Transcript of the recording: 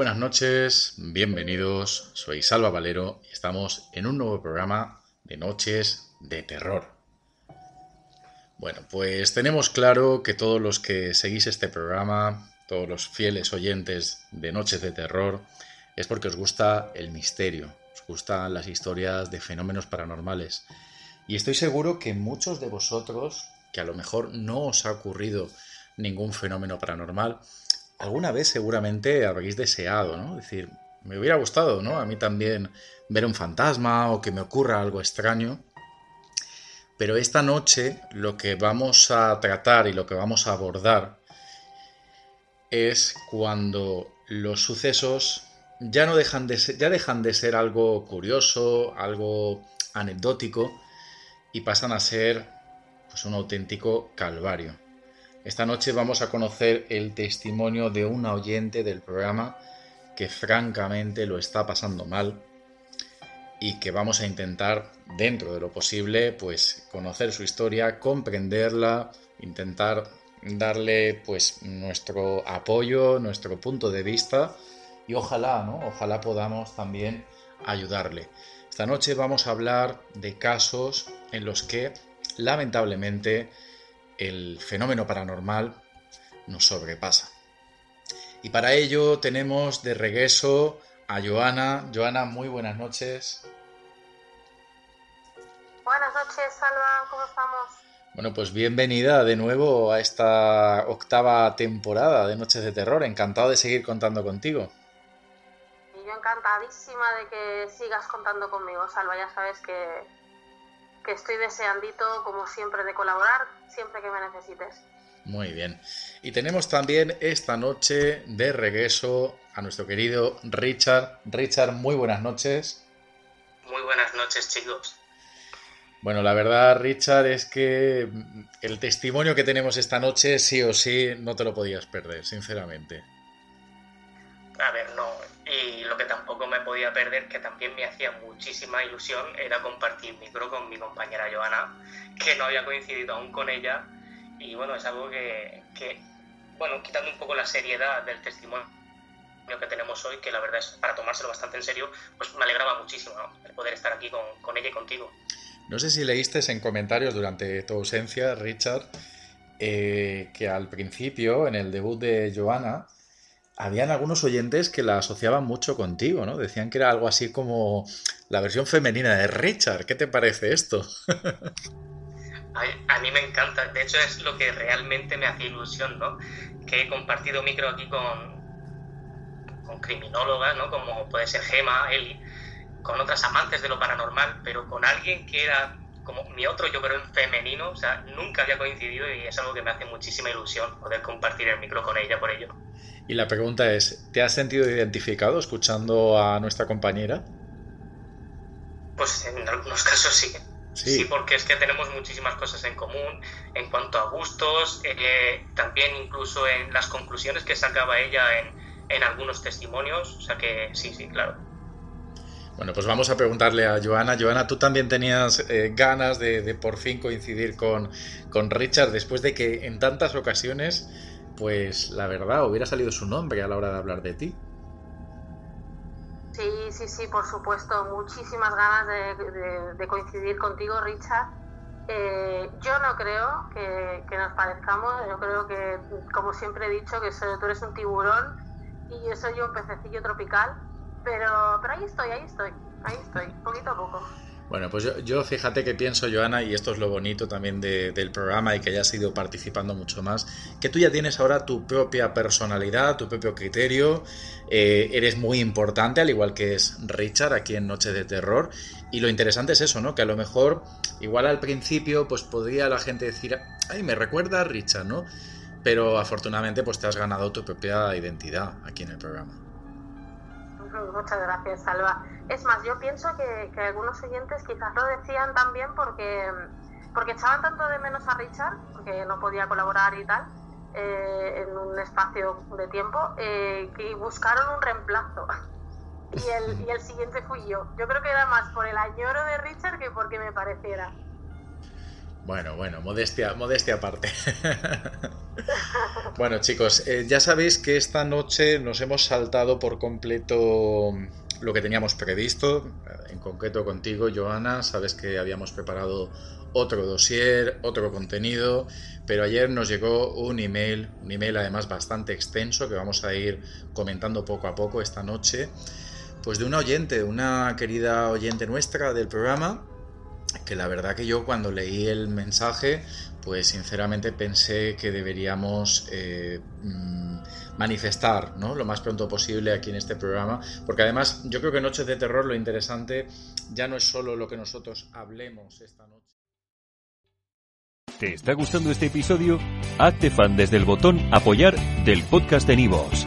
Buenas noches, bienvenidos, soy Salva Valero y estamos en un nuevo programa de Noches de Terror. Bueno, pues tenemos claro que todos los que seguís este programa, todos los fieles oyentes de Noches de Terror, es porque os gusta el misterio, os gustan las historias de fenómenos paranormales. Y estoy seguro que muchos de vosotros, que a lo mejor no os ha ocurrido ningún fenómeno paranormal, alguna vez seguramente habréis deseado, ¿no? Es decir, me hubiera gustado, ¿no? A mí también ver un fantasma o que me ocurra algo extraño. Pero esta noche lo que vamos a tratar y lo que vamos a abordar es cuando los sucesos ya no dejan de ser, ya dejan de ser algo curioso, algo anecdótico y pasan a ser pues un auténtico calvario. Esta noche vamos a conocer el testimonio de una oyente del programa que francamente lo está pasando mal y que vamos a intentar, dentro de lo posible, pues conocer su historia, comprenderla, intentar darle pues nuestro apoyo, nuestro punto de vista y ojalá, ¿no? Ojalá podamos también ayudarle. Esta noche vamos a hablar de casos en los que lamentablemente el fenómeno paranormal nos sobrepasa. Y para ello tenemos de regreso a Joana. Joana, muy buenas noches. Buenas noches, Salva, ¿cómo estamos? Bueno, pues bienvenida de nuevo a esta octava temporada de Noches de Terror. Encantado de seguir contando contigo. Y yo encantadísima de que sigas contando conmigo, Salva, ya sabes que, que estoy deseandito, como siempre, de colaborar siempre que me necesites. Muy bien. Y tenemos también esta noche de regreso a nuestro querido Richard. Richard, muy buenas noches. Muy buenas noches, chicos. Bueno, la verdad, Richard, es que el testimonio que tenemos esta noche, sí o sí, no te lo podías perder, sinceramente. Muchísima ilusión, era compartir micro con mi compañera Joana, que no había coincidido aún con ella. Y bueno, es algo que, que bueno, quitando un poco la seriedad del testimonio que tenemos hoy, que la verdad es para tomárselo bastante en serio, pues me alegraba muchísimo ¿no? el poder estar aquí con, con ella y contigo. No sé si leíste en comentarios durante tu ausencia, Richard, eh, que al principio, en el debut de Joana, habían algunos oyentes que la asociaban mucho contigo, ¿no? Decían que era algo así como la versión femenina de Richard. ¿Qué te parece esto? A, mí me encanta, de hecho es lo que realmente me hace ilusión, ¿no? Que he compartido micro aquí con, con criminólogas, ¿no? Como puede ser Gema, Eli, con otras amantes de lo paranormal, pero con alguien que era como mi otro yo, pero en femenino, o sea, nunca había coincidido y es algo que me hace muchísima ilusión poder compartir el micro con ella por ello. Y la pregunta es, ¿te has sentido identificado escuchando a nuestra compañera? Pues en algunos casos sí. Sí. sí. porque es que tenemos muchísimas cosas en común en cuanto a gustos, eh, también incluso en las conclusiones que sacaba ella en, en, algunos testimonios, o sea que sí, sí, claro. Bueno, pues vamos a preguntarle a Joana. Joana, ¿tú también tenías eh, ganas de, por fin coincidir con, con Richard después de que en tantas ocasiones, pues la verdad, hubiera salido su nombre a la hora de hablar de ti? Sí, sí, sí, por supuesto. Muchísimas ganas de, coincidir contigo, Richard. Eh, yo no creo que, nos parezcamos. Yo creo que, como siempre he dicho, que tú eres un tiburón y yo soy un pececillo tropical. Pero, pero ahí estoy, ahí estoy, ahí estoy, poquito a poco. Bueno, pues yo, fíjate que pienso, Joana, y esto es lo bonito también del programa y que hayas ido participando mucho más, que tú ya tienes ahora tu propia personalidad, tu propio criterio, eh, eres muy importante, al igual que es Richard aquí en Noche de Terror, y lo interesante es eso, ¿no? Que a lo mejor, igual al principio, pues podría la gente decir, ay, me recuerda a Richard, ¿no? Pero afortunadamente, pues te has ganado tu propia identidad aquí en el programa. Muchas gracias, Salva. Es más, yo pienso que, algunos oyentes quizás lo decían también porque, porque echaban tanto de menos a Richard, porque no podía colaborar y tal, eh, en un espacio de tiempo, eh, que buscaron un reemplazo. Y el, y el siguiente fui yo. Yo creo que era más por el añoro de Richard que porque me pareciera. Bueno, bueno, modestia, modestia aparte. bueno, chicos, eh, ya sabéis que esta noche nos hemos saltado por completo lo que teníamos previsto, en concreto contigo, Joana, sabes que habíamos preparado otro dossier, otro contenido, pero ayer nos llegó un email, un email además bastante extenso que vamos a ir comentando poco a poco esta noche, pues de una oyente, una querida oyente nuestra del programa, que la verdad que yo cuando leí el mensaje, pues sinceramente pensé que deberíamos eh, mm, manifestar ¿no? lo más pronto posible aquí en este programa, porque además yo creo que Noches de Terror lo interesante ya no es solo lo que nosotros hablemos esta noche. ¿Te está gustando este episodio? Hazte fan desde el botón apoyar del podcast de Nivos.